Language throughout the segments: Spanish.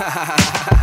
ha ha ha ha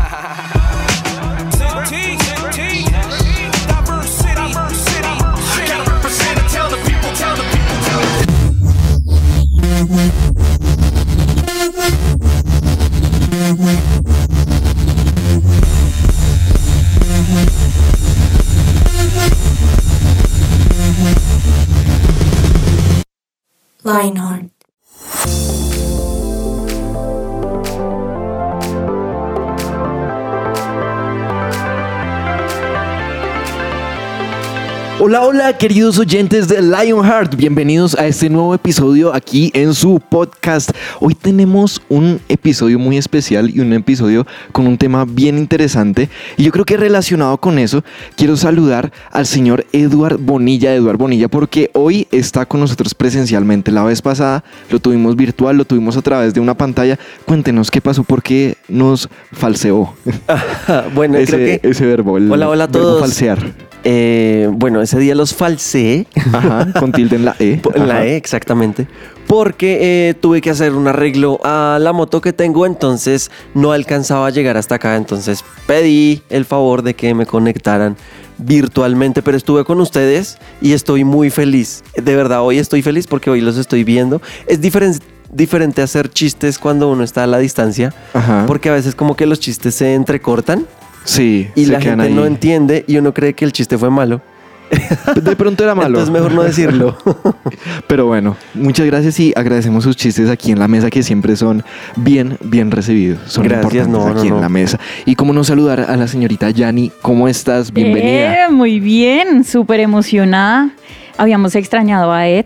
Hola, hola, queridos oyentes de Lionheart. Bienvenidos a este nuevo episodio aquí en su podcast. Hoy tenemos un episodio muy especial y un episodio con un tema bien interesante. Y yo creo que relacionado con eso, quiero saludar al señor Eduard Bonilla, Eduard Bonilla, porque hoy está con nosotros presencialmente. La vez pasada lo tuvimos virtual, lo tuvimos a través de una pantalla. Cuéntenos qué pasó, por qué nos falseó bueno, ese, creo que... ese verbo. el Hola, hola a verbo todos. falsear. Eh, bueno, ese día los falseé. Ajá, con tilde en la E. En la. E, exactamente. Porque eh, tuve que hacer un arreglo a la moto que tengo, entonces no alcanzaba a llegar hasta acá. Entonces pedí el favor de que me conectaran virtualmente, pero estuve con ustedes y estoy muy feliz. De verdad, hoy estoy feliz porque hoy los estoy viendo. Es diferente. Diferente hacer chistes cuando uno está a la distancia, Ajá. porque a veces como que los chistes se entrecortan Sí, y se la gente no entiende y uno cree que el chiste fue malo. De pronto era malo. Entonces mejor no decirlo. Pero bueno, muchas gracias y agradecemos sus chistes aquí en la mesa que siempre son bien, bien recibidos. Son Gracias, importantes no, aquí no, en la mesa. Y cómo no saludar a la señorita Yani. ¿Cómo estás? Bienvenida. Eh, muy bien, súper emocionada. Habíamos extrañado a Ed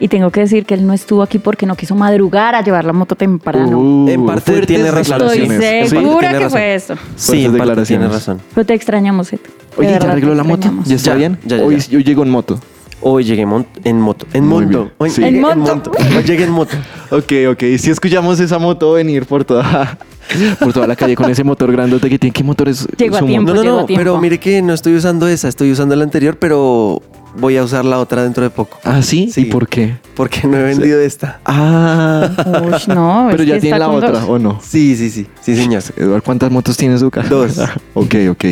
y tengo que decir que él no estuvo aquí porque no quiso madrugar a llevar la moto temprano. Uh, En parte tiene razón. Estoy segura que fue eso. Sí, en parte tiene razón. Pero te extrañamos, Ed. Oye, ¿ya arregló la moto? ¿Ya está Ya, bien? ya, ya, Hoy ya. yo llego en moto. Hoy llegué mon- en moto. En Muy moto. Hoy Sí. llegué En moto. Hoy llegué en moto. Ok, ok. Si escuchamos esa moto venir por toda, por toda la calle con ese motor grandote que tiene. ¿Qué motor es? Llegó a su tiempo. moto? No, no, llegó no. Pero mire que no estoy usando esa. Estoy usando la anterior, pero voy a usar la otra dentro de poco. ¿Ah, sí? Sí. ¿Y por qué? Porque no he vendido esta. Ah. Ush, no, Pero ya tiene la otra, dos. ¿o no? Sí, sí, sí. Sí, señor. Eduardo, ¿cuántas motos tiene su casa? Dos. ok, ok.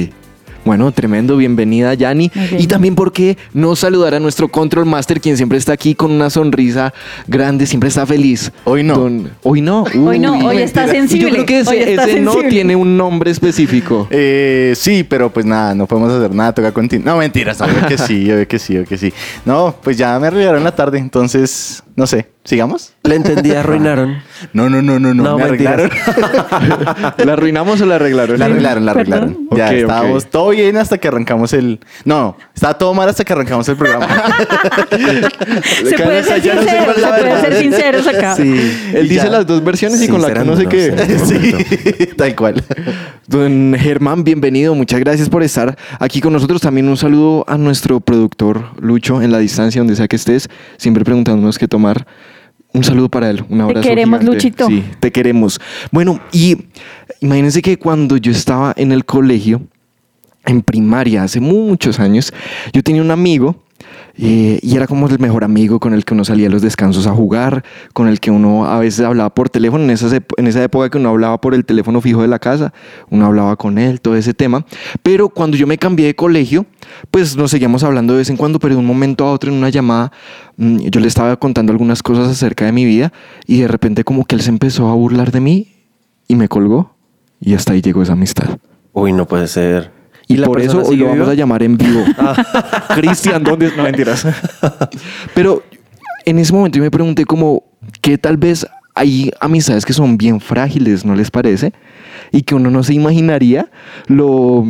Bueno, tremendo, bienvenida Yani. Bien. Y también porque no saludar a nuestro Control Master, quien siempre está aquí con una sonrisa grande, siempre está feliz. Hoy no. Don- hoy no. Hoy no, hoy está sensible, Y Yo creo que ese, hoy está ese no tiene un nombre específico. Eh, sí, pero pues nada, no podemos hacer nada, toca continuar. No, mentiras, obvio que sí, obvio que sí, obvio que sí. No, pues ya me arreglaron la tarde, entonces, no sé, ¿sigamos? La entendí, arruinaron. No, no, no, no, no, No, me arreglaron. ¿La arruinamos o la arreglaron? La arreglaron, la Perdón. arreglaron. Ya estábamos todo bien hasta que arrancamos el... No, estaba todo mal hasta que arrancamos el programa. Se puede ser Ya no sé sincero, se la puede ser sinceros acá. Sí. Él dice ya. las dos versiones y con la que no sé qué. Sí, tal cual. Don Germán, bienvenido. Muchas gracias por estar aquí con nosotros. También un saludo a nuestro productor Lucho en la distancia, donde sea que estés, siempre preguntándonos qué tomar. Un saludo para él, un abrazo. queremos, gigante. Luchito. Sí, te queremos. Bueno, y imagínense que cuando yo estaba en el colegio, en primaria, hace muchos años, yo tenía un amigo eh, y era como el mejor amigo con el que uno salía a los descansos a jugar, con el que uno a veces hablaba por teléfono, en, esas en esa época que uno hablaba por el teléfono fijo de la casa, uno hablaba con él, todo ese tema. Pero cuando yo me cambié de colegio, pues nos seguíamos hablando de vez en cuando, pero de un momento a otro en una llamada, mm, yo le estaba contando algunas cosas acerca de mi vida y de repente como que él se empezó a burlar de mí y me colgó y hasta ahí llegó esa amistad. Uy, no puede ser. Y, por eso hoy lo vamos a llamar en vivo. Cristian, ¿dónde? No, mentiras. Pero en ese momento yo me pregunté como que tal vez hay amistades que son bien frágiles, ¿no les parece? Y que uno no se imaginaría lo,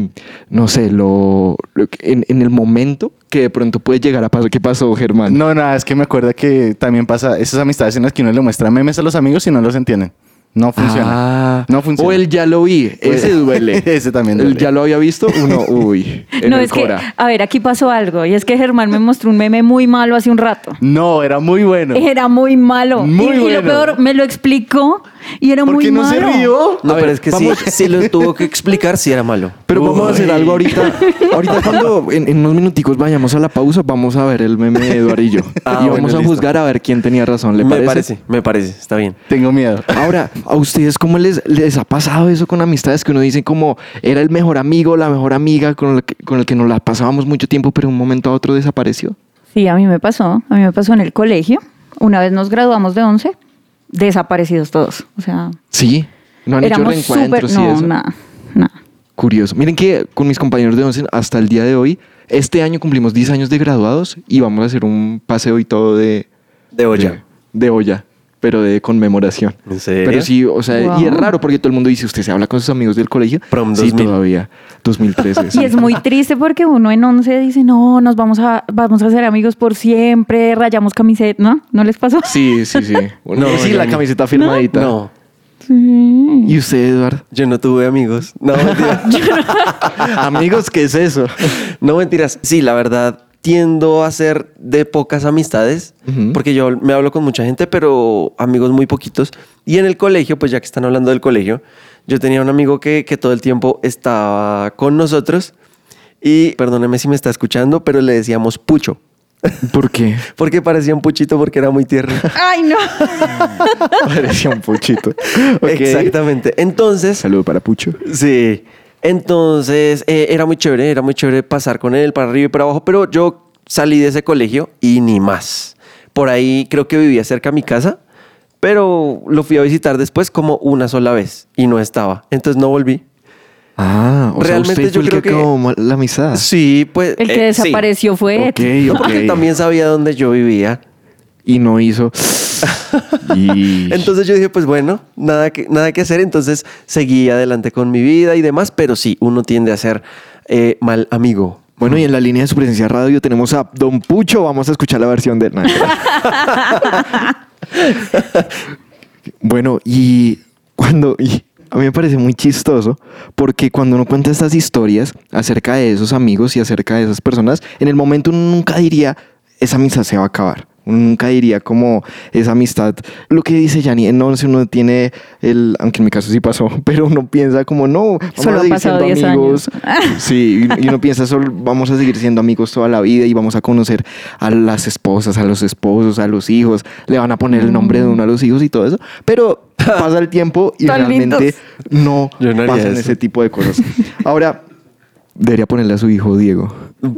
no sé, lo, lo que- en, en el momento que de pronto puede llegar a pasar. ¿Qué pasó, Germán? No, nada, es que me acuerda que también pasa esas amistades en las que uno le muestra memes a los amigos y no los entienden. No funciona. Ah, No funciona. O el ya lo vi, ese duele. Ese también El duele. ya lo había visto, uno, uy, en No, el es que, Cora. a ver, aquí pasó algo. Y es que Germán me mostró un meme muy malo hace un rato. No, era muy bueno. Era muy malo. Muy y, y bueno. lo peor, me lo explicó y era ¿Por muy qué no malo. se rió? No, A pero es que vamos. sí, sí lo tuvo que explicar si era malo. Pero vamos a hacer algo ahorita. Ahorita cuando en, en unos minuticos vayamos a la pausa, vamos a ver el meme de Eduardo y yo. Ah, y bueno, vamos a listo. juzgar a ver quién tenía razón. ¿Le me parece? parece, me parece, está bien. Tengo miedo. Ahora, ¿a ustedes cómo les, les ha pasado eso con amistades que uno dice como era el mejor amigo, la mejor amiga con el que, con el que nos la pasábamos mucho tiempo, pero de un momento a otro desapareció? Sí, a mí me pasó. A mí me pasó en el colegio. Una vez nos graduamos de 11, desaparecidos todos. O sea, Sí. No han hecho éramos reencuentros y No, eso. nada, nada. Curioso. Miren que con mis compañeros de 11 hasta el día de hoy, este año cumplimos 10 años de graduados y vamos a hacer un paseo y todo de... De olla. De, de olla, pero de conmemoración. ¿En serio? Pero sí, o sea, y es raro porque todo el mundo dice, ¿usted se habla con sus amigos del colegio? Prom sí, 2000. todavía. 2013. Y es muy triste porque uno en 11 dice, no, nos vamos a, vamos a ser amigos por siempre, rayamos camiseta, ¿no? ¿No les pasó? Sí, sí, sí. No, sí, la no. camiseta firmadita. No, Sí. ¿Y usted, Eduardo? yo no tuve amigos. No, mentira. Amigos, ¿qué es eso? No mentiras. Sí, la verdad, tiendo a ser de pocas amistades, porque yo me hablo con mucha gente, pero amigos muy poquitos. Y en el colegio, pues ya que están hablando del colegio, yo tenía un amigo que, que todo el tiempo estaba con nosotros y, perdóneme si me está escuchando, pero le decíamos Pucho, ¿Por qué? porque parecía un puchito porque era muy tierno. Ay, no. Parecía un puchito. Exactamente. Entonces, Saludo para Pucho. Sí. Entonces, eh, era muy chévere, era muy chévere pasar con él para arriba y para abajo, pero yo salí de ese colegio y ni más. Por ahí creo que vivía cerca a mi casa, pero lo fui a visitar después como una sola vez y no estaba. Entonces no volví. Ah, o Realmente sea, usted yo fue el que creo que- acabó la amistad. Sí, pues. El que eh, sí. desapareció fue Ok, Ed. ok. Porque también sabía dónde yo vivía. Y no hizo. y... Entonces yo dije, pues bueno, nada que, nada que hacer. Entonces seguí adelante con mi vida y demás, pero sí, uno tiende a ser eh, mal amigo. Bueno, y en la línea de su presencia radio tenemos a Don Pucho. Vamos a escuchar la versión de no, Bueno, y cuando. y a mí me parece muy chistoso porque cuando uno cuenta estas historias acerca de esos amigos y acerca de esas personas, en el momento uno nunca diría, esa amistad se va a acabar. Uno nunca diría como esa amistad. Lo que dice Yanni, en 11 uno tiene el, aunque en mi caso sí pasó, pero uno piensa como no, vamos Solo a seguir siendo 10 amigos. años. Sí, y uno piensa solo vamos a seguir siendo amigos toda la vida y vamos a conocer a las esposas, a los esposos, a los hijos, le van a poner el nombre de uno a los hijos y todo eso, pero pasa el tiempo y realmente no, no pasan eso. ese tipo de cosas. Ahora, debería ponerle a su hijo Diego.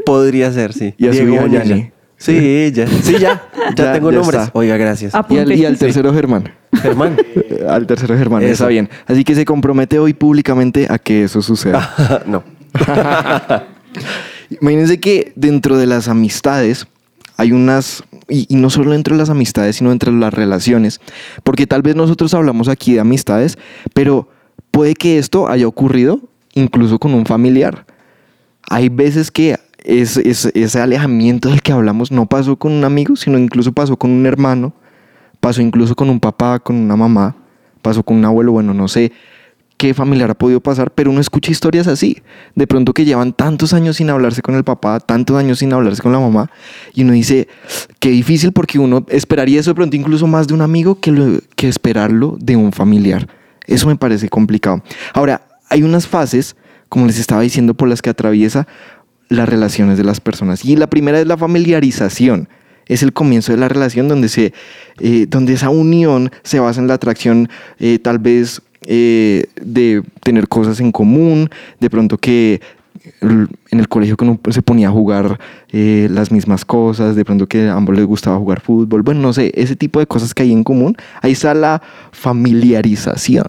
Podría ser, sí. Y a su Diego hija Bonilla. Yanni. Sí, ya. Sí, ya. Ya, Ya- tengo ya nombres. está. Oiga, gracias. Y al, Apunte. y al tercero Germán. Germán. Eh, Al tercero Germán, Eso. está bien. Así que se compromete hoy públicamente a que eso suceda. no. Imagínense que dentro de las amistades hay unas, y, y no solo dentro de las amistades, sino entre las relaciones, porque tal vez nosotros hablamos aquí de amistades, pero puede que esto haya ocurrido incluso con un familiar. Hay veces que es, es- ese alejamiento del que hablamos no pasó con un amigo, sino incluso pasó con un hermano, pasó incluso con un papá, con una mamá, pasó con un abuelo, bueno, no sé qué familiar ha podido pasar, pero uno escucha historias así, de pronto que llevan tantos años sin hablarse con el papá, tantos años sin hablarse con la mamá, y uno dice, qué difícil porque uno esperaría eso de pronto incluso más de un amigo que, lo- que esperarlo de un familiar. Eso me parece complicado. Ahora, hay unas fases, como les estaba diciendo, por las que atraviesa las relaciones de las personas. Y la primera es la familiarización. Es el comienzo de la relación donde, se, eh, donde esa unión se basa en la atracción eh, tal vez eh, de tener cosas en común, de pronto que l- en el colegio se ponía a jugar eh, las mismas cosas, de pronto que a ambos les gustaba jugar fútbol, bueno, no sé, ese tipo de cosas que hay en común, ahí está la familiarización.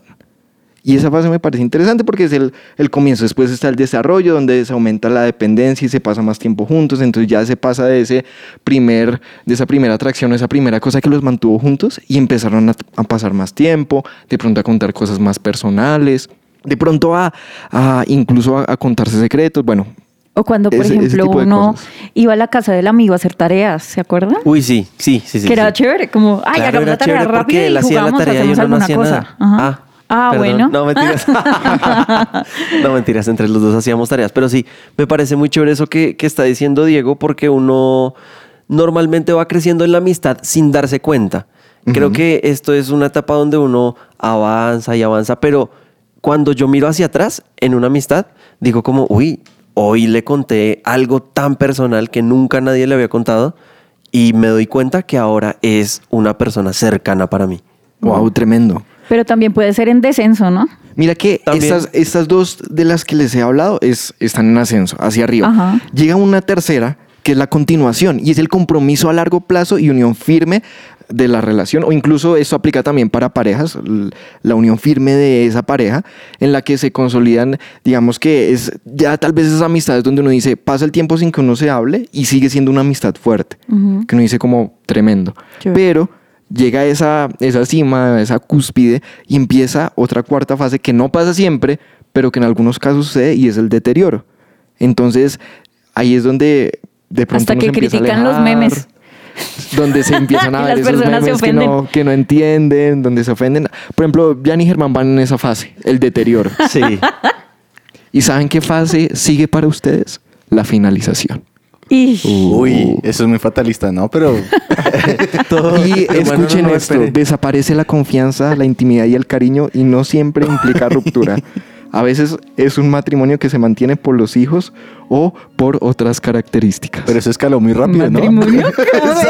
Y esa fase me parece interesante porque es el, el comienzo. Después está el desarrollo, donde se aumenta la dependencia y se pasa más tiempo juntos. Entonces ya se pasa de, ese primer, de esa primera atracción, esa primera cosa que los mantuvo juntos y empezaron a, a pasar más tiempo, de pronto a contar cosas más personales, de pronto a, a incluso a, a contarse secretos. Bueno, O cuando, por Ese- ejemplo, uno cosas. iba a la casa del amigo a hacer tareas, ¿se acuerdan? Uy, sí, sí, sí, sí. que era sí. chévere, como, ay, Claro, hagamos la tarea él y hacía la jugamos, tarea y hacemos uno no alguna hacía cosa. nada. Ajá. Ah, Ah, perdón. bueno. No, mentiras. no, mentiras. Entre los dos hacíamos tareas. Pero sí, me parece muy chévere eso que, que está diciendo Diego porque uno normalmente va creciendo en la amistad sin darse cuenta. Creo que esto es una etapa donde uno avanza y avanza, pero cuando yo miro hacia atrás en una amistad, digo como, uy, hoy le conté algo tan personal que nunca nadie le había contado y me doy cuenta que ahora es una persona cercana para mí. Wow, tremendo. Pero también puede ser en descenso, ¿no? Mira que estas, estas dos de las que les he hablado es, están en ascenso, hacia arriba. Ajá. Llega una tercera, que es la continuación, y es el compromiso a largo plazo y unión firme de la relación, o incluso esto aplica también para parejas, la unión firme de esa pareja, en la que se consolidan, digamos que es ya tal vez esas amistades donde uno dice, pasa el tiempo sin que uno se hable y sigue siendo una amistad fuerte, Ujú. que uno dice como tremendo. Chévere. Pero llega esa, esa cima, esa cúspide y empieza otra cuarta fase que no pasa siempre, pero que en algunos casos sucede y es el deterioro. Entonces, ahí es donde de pronto Hasta que se empieza a critican los memes. Donde se empiezan a ver esos memes que no, que no entienden, donde se ofenden. Por ejemplo, Jan y Germán van en esa fase, el deterioro. Sí. ¿Y saben qué fase sigue para ustedes? La finalización. Y Uy, eso es muy fatalista, ¿no? Pero Y Hermano, escuchen no, no, esto, desaparece la confianza, la intimidad y el cariño y no siempre implica ruptura. A veces es un matrimonio que se mantiene por los hijos o por otras características. Pero eso escaló muy rápido, ¿no? matrimonio.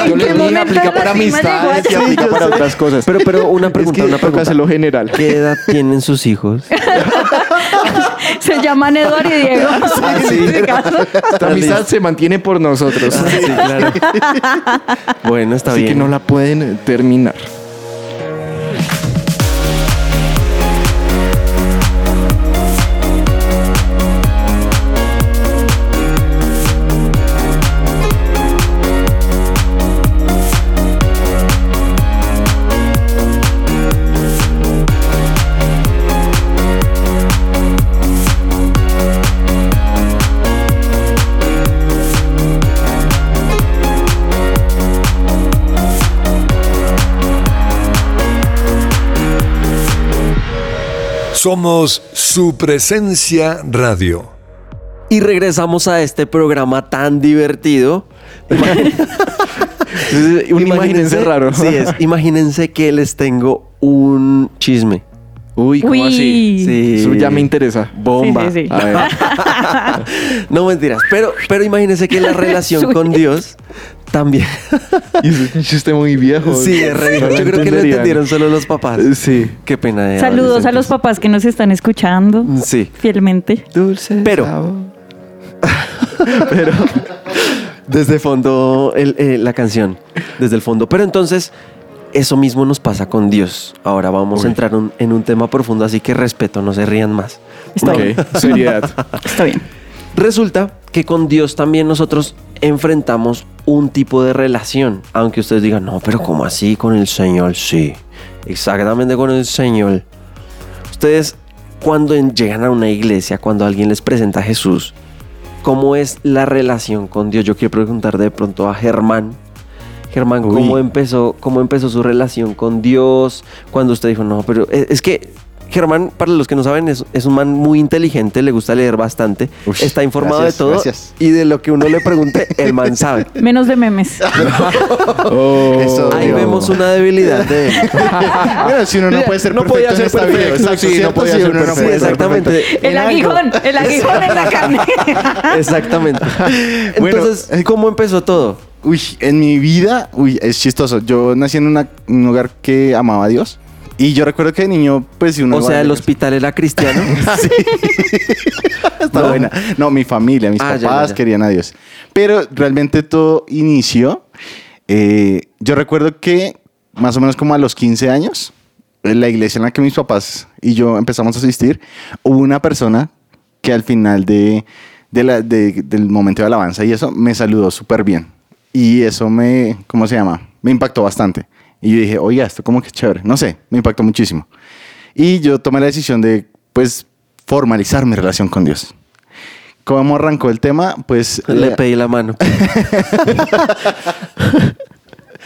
Yo ¿En qué dije, momento aplica para amistades y aplica para otras cosas. Pero, pero una pregunta, es que una pregunta. hacerlo general. ¿Qué edad tienen sus hijos? Se llaman Eduardo y Diego. sí. En este caso. Esta amistad se mantiene por nosotros. Sí, claro. Bueno, está Así bien. que no la pueden terminar. Somos su presencia radio. Y regresamos a este programa tan divertido. Entonces, un imagínense raro. Sí, es. Imagínense que les tengo un chisme. Uy, ¿cómo Uy. así? Sí. Eso ya me interesa. Bomba. Sí, sí, sí. A ver. No mentiras. Pero, pero imagínense que la relación con Dios también. Y es un chiste muy viejo. Sí, es re. No Yo creo que lo entendieron solo los papás. Sí. Qué pena de Saludos a los papás que nos están escuchando Sí. fielmente. Dulce. Pero- sabor. Desde fondo el- eh, la canción. Desde el fondo. Pero entonces, eso mismo nos pasa con Dios. Ahora vamos a entrar un- en un tema profundo, así que respeto, no se rían más. Está Ok, bien. seriedad. Está bien. Resulta que con Dios también nosotros enfrentamos un tipo de relación. Aunque ustedes digan, no, pero ¿cómo así con el Señor? Sí, exactamente con el Señor. Ustedes, cuando llegan a una iglesia, cuando alguien les presenta a Jesús, ¿cómo es la relación con Dios? Yo quiero preguntar de pronto a Germán. Germán, ¿cómo empezó, ¿cómo empezó su relación con Dios? Cuando usted dijo, no, pero es, es que Germán, para los que no saben, es, es un man muy inteligente, le gusta leer bastante, está informado gracias, de todo gracias. y de lo que uno le pregunte, el man sabe. Menos de memes. Oh. Eso, Ahí Dios. vemos una debilidad de él. Bueno, si uno no puede ser No podía perfecto ser perfecto, exacto, sí, no podía Sí, ser no perfecto. Puede exactamente. El aguijón, el aguijón en la carne. Exactamente. Entonces, eh, ¿cómo empezó todo? Uy, en mi vida, uy, es chistoso. Yo nací en una- un hogar que amaba a Dios. Y yo recuerdo que de niño, pues si uno... O sea, el hospital era cristiano. Sí. Está No. buena. No, mi familia, mis Ah, papás ya, ya. querían a Dios. Pero realmente todo inició. eh, yo recuerdo que más o menos como a los 15 años, en la iglesia en la que mis papás y yo empezamos a asistir, hubo una persona que al final de, de la- de- del momento de alabanza y eso me saludó súper bien. Y eso me, ¿cómo se llama? Me impactó bastante. Y yo dije, oiga, esto como que chévere. No sé, me impactó muchísimo. Y yo tomé la decisión de, pues, formalizar mi relación con Dios. ¿Cómo arrancó el tema? Pues... Le pedí la mano.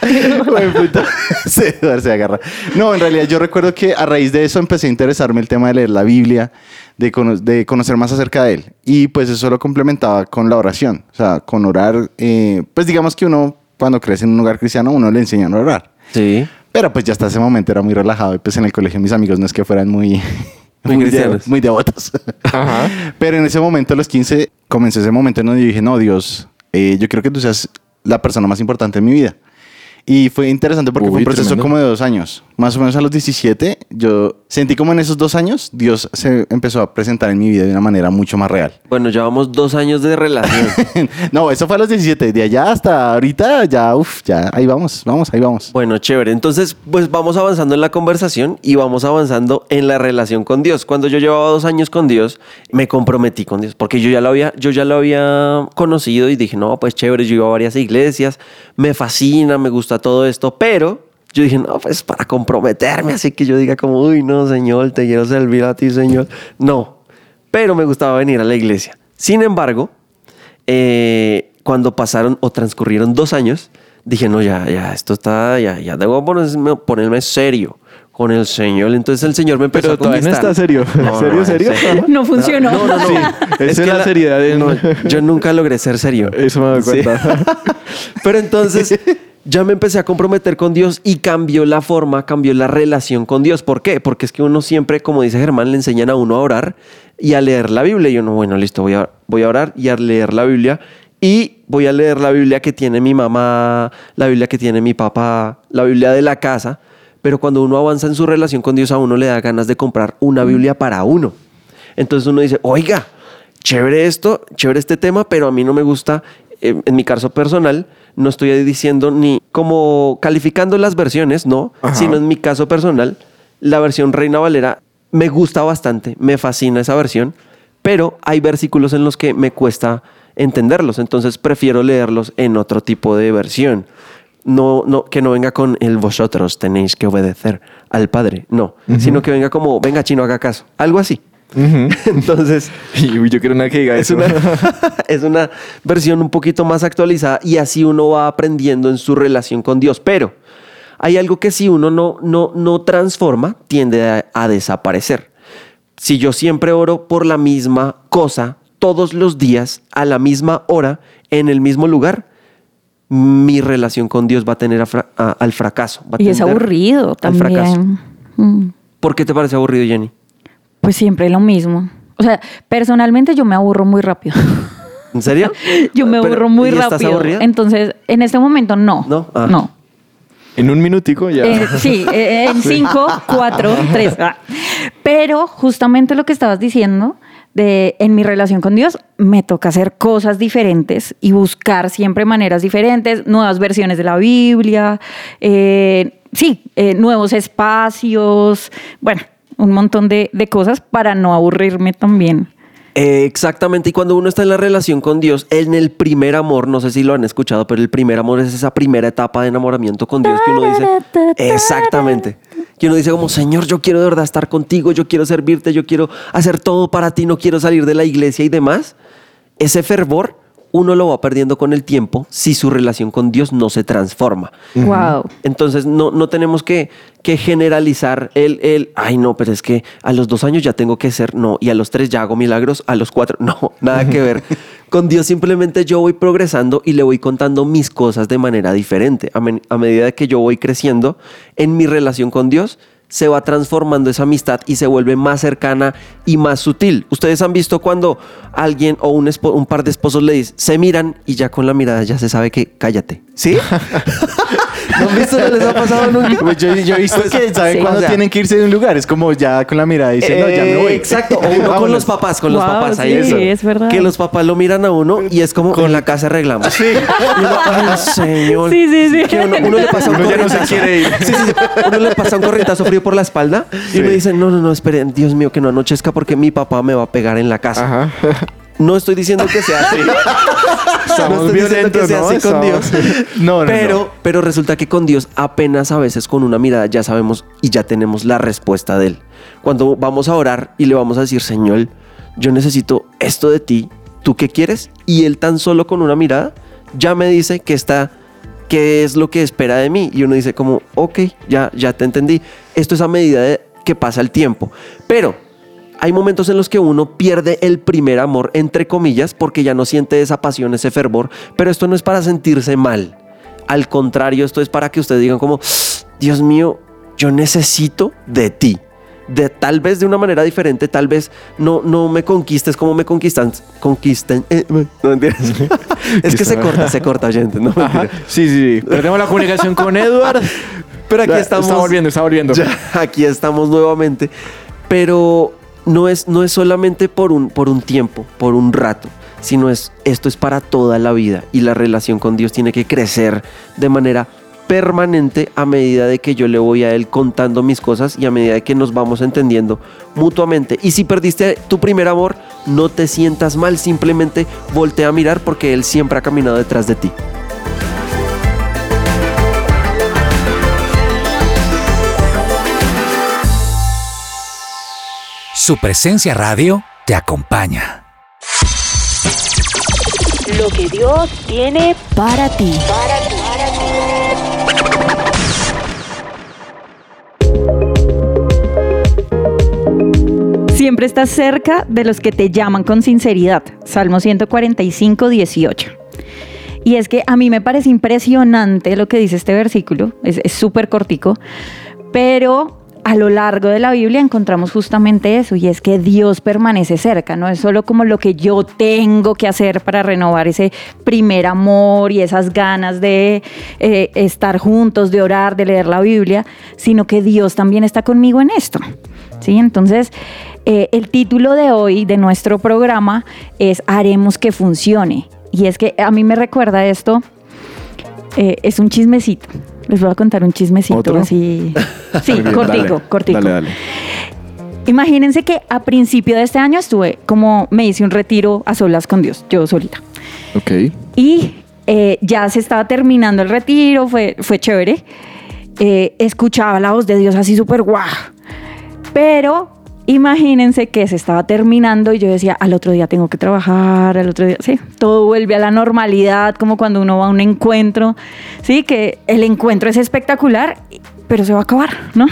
Eduardo se agarra. No, en realidad yo recuerdo que a raíz de eso empecé a interesarme el tema de leer la Biblia, de, cono- de conocer más acerca de él. Y pues eso lo complementaba con la oración. O sea, con orar, eh, pues digamos que uno cuando crece en un hogar cristiano, uno le enseñan a orar. Sí. Pero pues ya hasta ese momento era muy relajado y pues en el colegio mis amigos no es que fueran muy, Muy muy, de, muy devotos. Ajá. Pero en ese momento, a los 15, comencé ese momento en donde yo dije, no, Dios, eh, yo quiero que tú seas la persona más importante en mi vida. Y fue interesante porque fue Uy, un proceso tremendo. como de dos años. Más o menos a los 17, yo sentí como en esos dos años, Dios se empezó a presentar en mi vida de una manera mucho más real. Bueno, llevamos dos años de relación. no, eso fue a los 17. De allá hasta ahorita, ya, uff, ya, ahí vamos, vamos, ahí vamos. Bueno, chévere. Entonces, pues vamos avanzando en la conversación y vamos avanzando en la relación con Dios. Cuando yo llevaba dos años con Dios, me comprometí con Dios, porque yo ya lo había, yo ya lo había conocido y dije, no, pues chévere, yo iba a varias iglesias, me fascina, me gusta todo esto, pero yo dije, no, pues para comprometerme, así que yo diga como, uy, no, Señor, te quiero servir a ti, Señor. No, pero me gustaba venir a la iglesia. Sin embargo, eh, cuando pasaron o transcurrieron dos años, dije, no, ya, ya, esto está, ya, ya debo ponerme, ponerme serio con el Señor. Entonces el Señor me empezó Pero a todavía no está serio. No, ¿Serio, no, en serio? serio. No funcionó. No, no, no. Sí, esa es la seriedad de- no, yo nunca logré ser serio. Eso me doy Sí. cuenta. Pero entonces ya me empecé a comprometer con Dios y cambió la forma, cambió la relación con Dios. ¿Por qué? Porque es que uno siempre, como dice Germán, le enseñan a uno a orar y a leer la Biblia. Y uno, bueno, listo, voy a, voy a orar y a leer la Biblia. Y voy a leer la Biblia que tiene mi mamá, la Biblia que tiene mi papá, la Biblia de la casa. Pero cuando uno avanza en su relación con Dios, a uno le da ganas de comprar una Biblia para uno. Entonces uno dice, oiga, chévere esto, chévere este tema, pero a mí no me gusta, eh, en mi caso personal, no estoy diciendo ni como calificando las versiones, no, Ajá. sino en mi caso personal, la versión Reina Valera me gusta bastante, me fascina esa versión, pero hay versículos en los que me cuesta entenderlos, entonces prefiero leerlos en otro tipo de versión. No, no, que no venga con el vosotros tenéis que obedecer al Padre, no, sino que venga como, venga chino, haga caso, algo así. Entonces, Y yo quiero una que diga es eso. una, es una versión un poquito más actualizada y así uno va aprendiendo en su relación con Dios. Pero hay algo que si uno no, no, no transforma, tiende a, a desaparecer. Si yo siempre oro por la misma cosa todos los días, a la misma hora, en el mismo lugar, mi relación con Dios va a tener a fra- a- al fracaso. va a Y es aburrido al fracaso. también. Mm. ¿Por qué te parece aburrido, Jenny? Pues siempre lo mismo. O sea, personalmente yo me aburro muy rápido. ¿En serio? Yo me Pero, aburro muy ¿y estás rápido. aburrida? Entonces, en este momento no. ¿No? Ah. No. En un minutico ya. Eh, sí, eh, en cinco, cuatro, tres. Ah. Pero justamente lo que estabas diciendo de en mi relación con Dios, me toca hacer cosas diferentes y buscar siempre maneras diferentes, nuevas versiones de la Biblia, eh, sí, eh, nuevos espacios, bueno, un montón de, de cosas para no aburrirme también. Eh, exactamente, y cuando uno está en la relación con Dios, en el primer amor, no sé si lo han escuchado, pero el primer amor es esa primera etapa de enamoramiento con Dios que uno dice, exactamente, que uno dice como, Señor, yo quiero de verdad estar contigo, yo quiero servirte, yo quiero hacer todo para ti, no quiero salir de la iglesia y demás. Ese fervor uno lo va perdiendo con el tiempo si su relación con Dios no se transforma. Wow. Entonces no, no tenemos que, que generalizar el, el, ay no, pero es que a los dos años ya tengo que ser, no, y a los tres ya hago milagros, a los cuatro, no, nada que ver. Con Dios simplemente yo voy progresando y le voy contando mis cosas de manera diferente. A, men- a medida de que yo voy creciendo en mi relación con Dios, se va transformando esa amistad y se vuelve más cercana y más sutil. Ustedes han visto cuando alguien o un, un par de esposos le dicen, se miran y ya con la mirada ya se sabe que cállate. ¿Sí? ¿No han visto? ¿No les ha pasado nunca? Pues yo, yo he visto que saben sí. cuando O sea- tienen que irse de un lugar. Es como ya con la mirada dicen, no, ya me voy. Eh, Exacto, o uno con los papás, con los Wow, papás ahí sí, eso. es verdad. Que los papás lo miran a uno y es como con la casa arreglamos. Sí. ay, señor. Sí, sí, sí. Que uno, uno le pasa un Uno ya no se quiere ir. Sí, sí, sí. Uno le pasa un corrientazo frío por la espalda y uno dice, no, no, no, esperen, Dios mío, que no anochezca porque mi papá me va a pegar en la casa. Ajá. No estoy diciendo que sea así. no estoy diciendo que sea ¿no? así con Dios. Estamos- No, no, pero, pero resulta que con Dios apenas a veces con una mirada ya sabemos y ya tenemos la respuesta de Él. Cuando vamos a orar y le vamos a decir, Señor, yo necesito esto de ti, ¿tú qué quieres? Y Él tan solo con una mirada ya me dice que está, qué es lo que espera de mí. Y uno dice como, ok, ya, ya te entendí. Esto es a medida de que pasa el tiempo. Pero hay momentos en los que uno pierde el primer amor, entre comillas, porque ya no siente esa pasión, ese fervor. Pero esto no es para sentirse mal. Al contrario, esto es para que ustedes digan como, Dios mío, yo necesito de ti. de tal vez de una manera diferente, tal vez no, no me conquistes como me conquistan, conquisten. eh, no entiendes. es que se corta, se corta, oyente. No, Ajá. Sí, sí, sí. Perdemos la comunicación con Edward. Pero aquí Ya, estamos. Está volviendo, está volviendo. Ya, aquí estamos nuevamente. Pero no es, no es solamente por un, por un tiempo, por un rato, sino es esto es para toda la vida y la relación con Dios tiene que crecer de manera permanente a medida de que yo le voy a él contando mis cosas y a medida de que nos vamos entendiendo mutuamente. Y si perdiste tu primer amor, no te sientas mal, simplemente voltea a mirar porque él siempre ha caminado detrás de ti. Su presencia radio te acompaña. Lo que Dios tiene Para ti. Siempre estás cerca de los que te llaman con sinceridad. Salmo 145, 18. Y es que a mí me parece impresionante lo que dice este versículo. Es es súper cortico. Pero a lo largo de la Biblia encontramos justamente eso. Y es que Dios permanece cerca. No es solo como lo que yo tengo que hacer para renovar ese primer amor y esas ganas de eh, estar juntos, de orar, de leer la Biblia. Sino que Dios también está conmigo en esto. ¿Sí? Entonces, eh, el título de hoy de nuestro programa es Haremos que funcione. Y es que a mí me recuerda esto, eh, es un chismecito. Les voy a contar un chismecito ¿Otro? así. Sí, bien, cortico, dale, cortico. Dale, dale. Imagínense que a principio de este año estuve como me hice un retiro a solas con Dios, yo solita. Ok. Y eh, ya se estaba terminando el retiro, fue, fue chévere. Eh, escuchaba la voz de Dios así súper guau. Pero imagínense que se estaba terminando y yo decía, al otro día tengo que trabajar, al otro día, sí, todo vuelve a la normalidad, como cuando uno va a un encuentro, sí, que el encuentro es espectacular, pero se va a acabar, ¿no?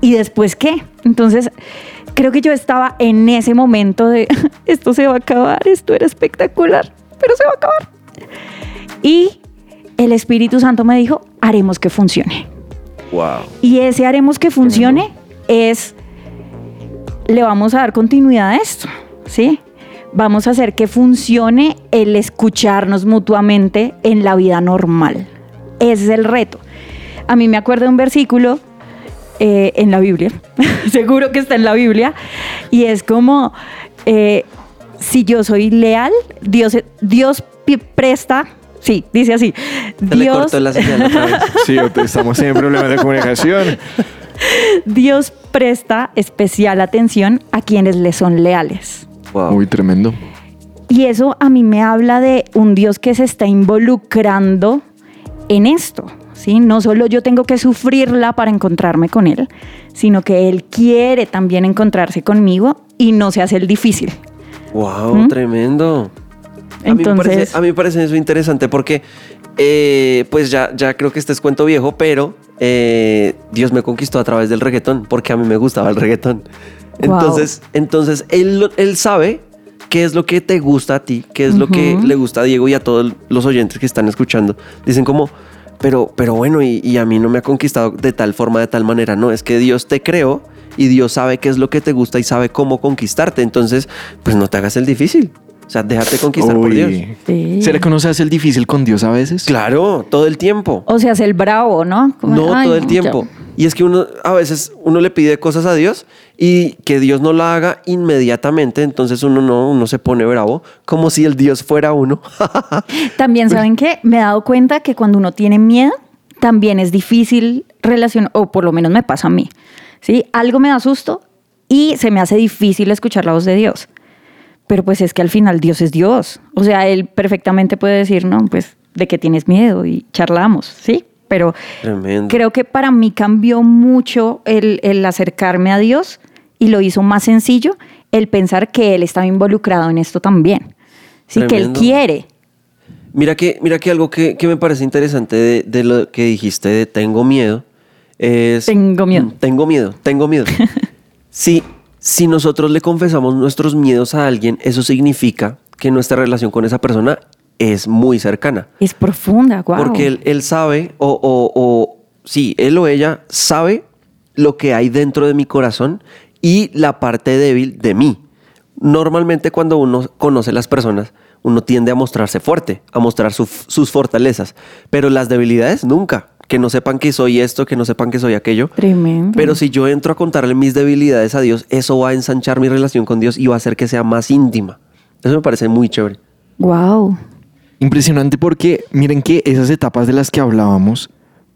¿Y después qué? Entonces, creo que yo estaba en ese momento de, esto se va a acabar, esto era espectacular, pero se va a acabar. Y el Espíritu Santo me dijo, haremos que funcione. Wow. Y ese haremos que funcione es, le vamos a dar continuidad a esto, ¿sí? Vamos a hacer que funcione el escucharnos mutuamente en la vida normal. Ese es el reto. A mí me acuerdo de un versículo eh, en la Biblia, seguro que está en la Biblia, y es como, eh, si yo soy leal, Dios, Dios presta, sí, dice así, le Dios, cortó la señal otra vez. Sí, estamos en problemas de comunicación. Dios presta especial atención a quienes le son leales. Wow. Muy tremendo. Y eso a mí me habla de un Dios que se está involucrando en esto. ¿sí? No solo yo tengo que sufrirla para encontrarme con Él, sino que Él quiere también encontrarse conmigo y no se hace el difícil. Wow, ¿Mm? tremendo. A mí, me Entonces- parece, a mí me parece eso interesante porque, eh, pues ya, ya creo que este es cuento viejo, pero eh, Dios me conquistó a través del reggaetón, porque a mí me gustaba el reggaetón. Wow. Entonces, entonces él, él sabe qué es lo que te gusta a ti, qué es lo que le gusta a Diego y a todos los oyentes que están escuchando. Dicen como, pero, pero bueno, y, y a mí no me ha conquistado de tal forma, de tal manera. No, es que Dios te creó y Dios sabe qué es lo que te gusta y sabe cómo conquistarte. Entonces, pues no te hagas el difícil. O sea, déjate conquistar por. Dios. Sí. ¿Será que uno se hace el difícil con Dios a veces? Claro, todo el tiempo. O se hace el bravo, ¿no? Como, No "Ay, todo el no, tiempo. ya". Y es que uno, a veces, uno le pide cosas a Dios y que Dios no la haga inmediatamente, entonces uno no, uno se pone bravo, como si el Dios fuera uno. También saben que me he dado cuenta que cuando uno tiene miedo, también es difícil relacionar, o por lo menos me pasa a mí. ¿sí? Algo me da susto y se me hace difícil escuchar la voz de Dios. Pero pues es que al final Dios es Dios. O sea, Él perfectamente puede decir, no, pues de que tienes miedo y charlamos, ¿sí? Pero Tremendo. creo que para mí cambió mucho el, el acercarme a Dios y lo hizo más sencillo el pensar que Él estaba involucrado en esto también. Sí, que Él quiere. Mira que, mira que algo que, que me parece interesante de, de lo que dijiste de tengo miedo es... Tengo miedo. Mm, Tengo miedo, tengo miedo. si, si nosotros le confesamos nuestros miedos a alguien, eso significa que nuestra relación con esa persona es muy cercana. Es profunda, guau. Porque él, él sabe, o, o, o sí, él o ella sabe lo que hay dentro de mi corazón y la parte débil de mí. Normalmente cuando uno conoce las personas, uno tiende a mostrarse fuerte, a mostrar su- sus fortalezas, pero las debilidades nunca. Que no sepan que soy esto, que no sepan que soy aquello. Tremendo. Pero si yo entro a contarle mis debilidades a Dios, eso va a ensanchar mi relación con Dios y va a hacer que sea más íntima. Eso me parece muy chévere. Wow. Impresionante porque miren que esas etapas de las que hablábamos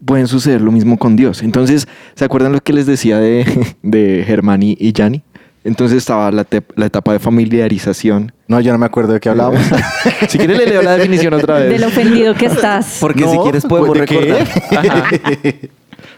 pueden suceder lo mismo con Dios. Entonces, ¿se acuerdan lo que les decía de, de Germán y, y Yanni? Entonces estaba la, la etapa de familiarización. No, yo no me acuerdo de qué hablábamos. Si quieren le leo la definición otra vez. Del ofendido que estás. Porque si No, quieres podemos ¿de qué? recordar.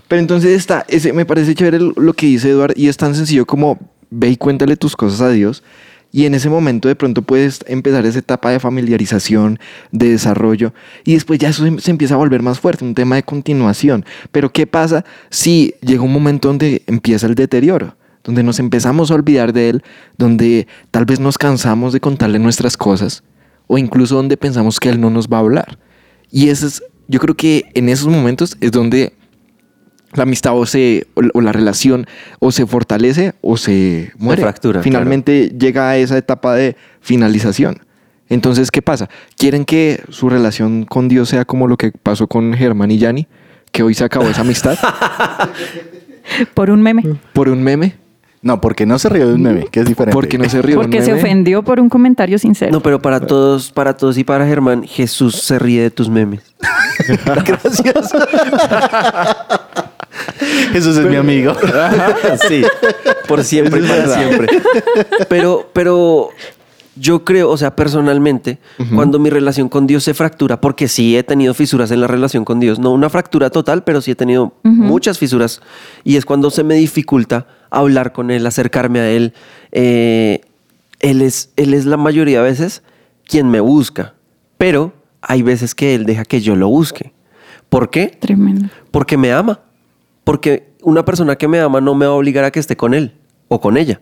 Pero entonces está, ese, me parece chévere lo que dice Eduard y es tan sencillo como ve y cuéntale tus cosas a Dios y en ese momento de pronto puedes empezar esa etapa de familiarización, de desarrollo y después ya eso se empieza a volver más fuerte, un tema de continuación. Pero ¿qué pasa si llega un momento donde empieza el deterioro? Donde nos empezamos a olvidar de él, donde tal vez nos cansamos de contarle nuestras cosas o incluso donde pensamos que él no nos va a hablar. Y eso es, yo creo que en esos momentos es donde la amistad o, se, o, o la relación o se fortalece o se muere. fractura, Finalmente llega a esa etapa de finalización. Entonces, ¿qué pasa? ¿Quieren que su relación con Dios sea como lo que pasó con Germán y Yanni? Que hoy se acabó esa amistad Por un meme. por un meme. No, porque no se rió de un meme, que es diferente. Porque no se rió. de un Porque se meme. ofendió por un comentario sincero. No, pero para todos, para todos y para Germán, Jesús se ríe de tus memes. Gracias. Jesús es mi amigo. sí, por siempre, es para siempre. Pero, pero yo creo, o sea, personalmente, cuando mi relación con Dios se fractura, porque sí he tenido fisuras en la relación con Dios, no una fractura total, pero sí he tenido muchas fisuras, y es cuando se me dificulta hablar con Él, acercarme a Él. Eh, él, es, él es la mayoría de veces quien me busca, pero hay veces que Él deja que yo lo busque. ¿Por qué? Tremendo. Porque me ama. Porque una persona que me ama no me va a obligar a que esté con él o con ella.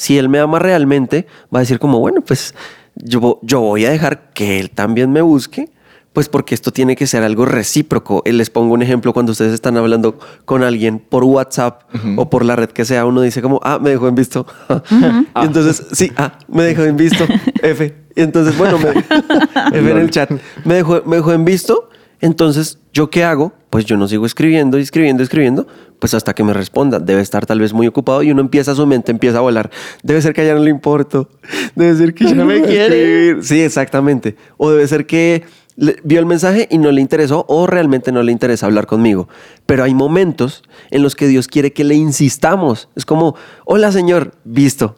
Si él me ama realmente, va a decir como, bueno, pues yo, yo voy a dejar que él también me busque, pues porque esto tiene que ser algo recíproco. Eh, Les pongo un ejemplo cuando ustedes están hablando con alguien por WhatsApp o por la red que sea, uno dice como, ah, me dejó en visto. y entonces, sí, ah, me dejó en visto, F. Y entonces, bueno, me, F en el chat, me dejó, me dejó en visto. Entonces, ¿yo qué hago? Pues yo no sigo escribiendo y escribiendo, escribiendo, pues hasta que me responda. Debe estar tal vez muy ocupado y uno empieza, su mente empieza a volar. Debe ser que a ella no le importo. Debe ser que ya no me quiere. Sí, exactamente. O debe ser que le- vio el mensaje y no le interesó o realmente no le interesa hablar conmigo. Pero hay momentos en los que Dios quiere que le insistamos. Es como, hola Señor, visto.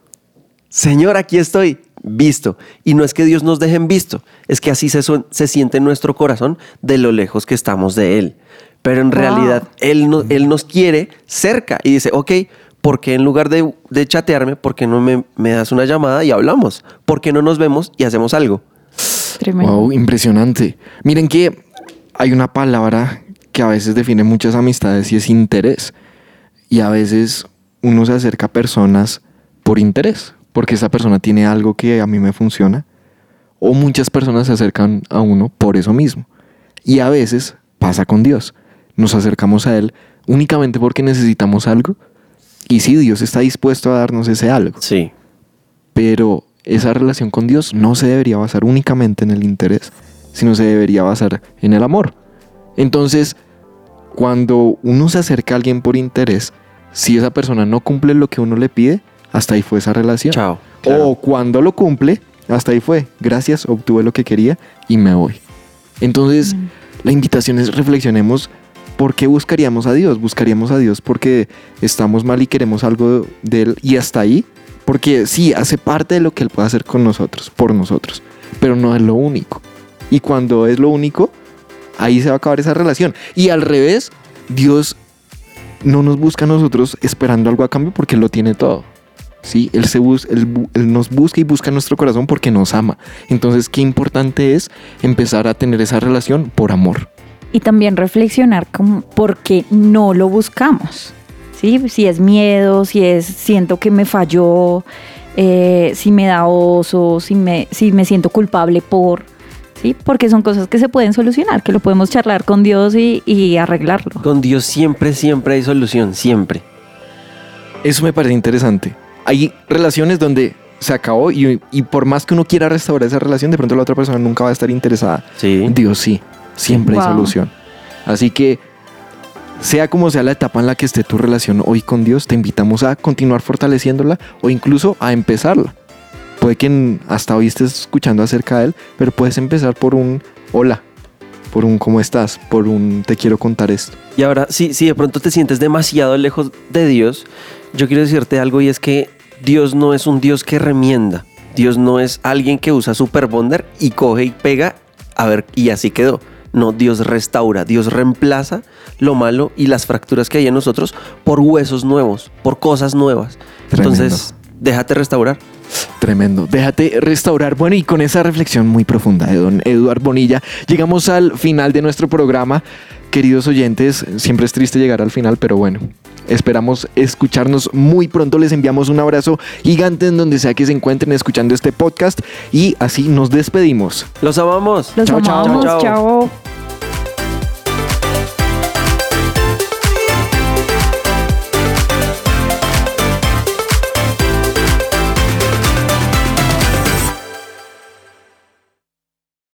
Señor, aquí estoy, visto. Y no es que Dios nos deje en visto, es que así se, se siente en nuestro corazón de lo lejos que estamos de Él. Pero en Wow. realidad Él, no- él nos quiere cerca y dice, ok, ¿por qué en lugar de, de chatearme, por qué no me, me das una llamada y hablamos? ¿Por qué no nos vemos y hacemos algo? Tremendo. Wow, impresionante. Miren que hay una palabra que a veces define muchas amistades y es interés. Y a veces uno se acerca a personas por interés, porque esa persona tiene algo que a mí me funciona. O muchas personas se acercan a uno por eso mismo. Y a veces pasa con Dios. Nos acercamos a Él únicamente porque necesitamos algo. Y sí, Dios está dispuesto a darnos ese algo Sí. pero esa relación con Dios no se debería basar únicamente en el interés, sino se debería basar en el amor. Entonces, cuando uno se acerca a alguien por interés, si esa persona no cumple lo que uno le pide, hasta ahí fue esa relación. Chao. O cuando lo cumple, hasta ahí fue. Gracias, obtuve lo que quería y me voy. Entonces, la invitación es reflexionemos por qué buscaríamos a Dios. Buscaríamos a Dios porque estamos mal y queremos algo de Él y hasta ahí. Porque sí, hace parte de lo que Él puede hacer con nosotros, por nosotros, pero no es lo único. Y cuando es lo único, ahí se va a acabar esa relación. Y al revés, Dios no nos busca a nosotros esperando algo a cambio porque Él lo tiene todo. Sí, él, se bus- él él nos busca y busca nuestro corazón porque nos ama. Entonces, qué importante es empezar a tener esa relación por amor. Y también reflexionar como por qué no lo buscamos. ¿Sí? Si es miedo, si es siento que me falló, eh, si me da oso, si me, si me siento culpable por. ¿Sí? Porque son cosas que se pueden solucionar, que lo podemos charlar con Dios y, y arreglarlo. Con Dios siempre, siempre hay solución, siempre. Eso me parece interesante. Hay relaciones donde se acabó y, y por más que uno quiera restaurar esa relación, de pronto la otra persona nunca va a estar interesada. Sí. Dios sí, siempre hay solución. Así que, sea como sea la etapa en la que esté tu relación hoy con Dios, te invitamos a continuar fortaleciéndola o incluso a empezarla. Puede que hasta hoy estés escuchando acerca de Él, pero puedes empezar por un hola, por un cómo estás, por un te quiero contar esto. Y ahora, si, si de pronto te sientes demasiado lejos de Dios, yo quiero decirte algo y es que Dios no es un Dios que remienda. Dios no es alguien que usa Super Bonder y coge y pega, a ver, y así quedó. No, Dios restaura, Dios reemplaza lo malo y las fracturas que hay en nosotros por huesos nuevos, por cosas nuevas. Tremendo. Entonces, déjate restaurar. Tremendo. Déjate restaurar. Bueno, y con esa reflexión muy profunda de don Eduard Bonilla, llegamos al final de nuestro programa. Queridos oyentes, siempre es triste llegar al final, pero bueno, esperamos escucharnos muy pronto. Les enviamos un abrazo gigante en donde sea que se encuentren escuchando este podcast y así nos despedimos. Los amamos. Los Chao, chao. amamos. Chao, chao. chao.